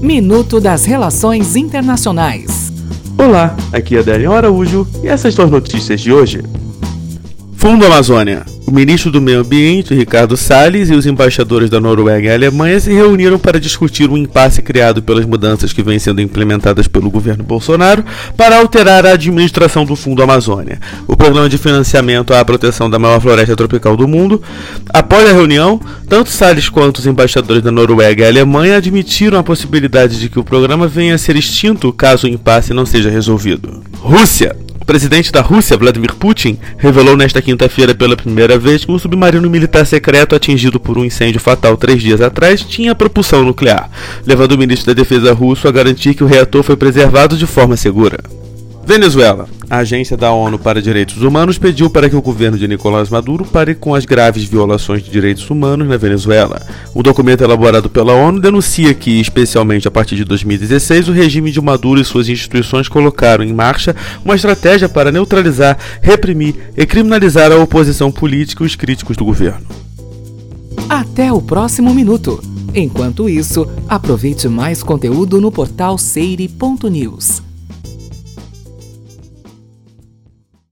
Minuto das Relações Internacionais. Olá, aqui é Adélio Araújo e essas são as notícias de hoje. Fundo Amazônia. O ministro do Meio Ambiente, Ricardo Salles, e os embaixadores da Noruega e Alemanha se reuniram para discutir o impasse criado pelas mudanças que vêm sendo implementadas pelo governo Bolsonaro para alterar a administração do Fundo Amazônia, o programa de financiamento à proteção da maior floresta tropical do mundo. Após a reunião, tanto Salles quanto os embaixadores da Noruega e Alemanha admitiram a possibilidade de que o programa venha a ser extinto caso o impasse não seja resolvido. Rússia. O presidente da Rússia, Vladimir Putin, revelou nesta quinta-feira pela primeira vez que um submarino militar secreto atingido por um incêndio fatal três dias atrás tinha propulsão nuclear, levando o ministro da Defesa russo a garantir que o reator foi preservado de forma segura. Venezuela. A Agência da ONU para Direitos Humanos pediu para que o governo de Nicolás Maduro pare com as graves violações de direitos humanos na Venezuela. O documento elaborado pela ONU denuncia que, especialmente a partir de 2016, o regime de Maduro e suas instituições colocaram em marcha uma estratégia para neutralizar, reprimir e criminalizar a oposição política e os críticos do governo. Até o próximo minuto. Enquanto isso, aproveite mais conteúdo no portal seire.news.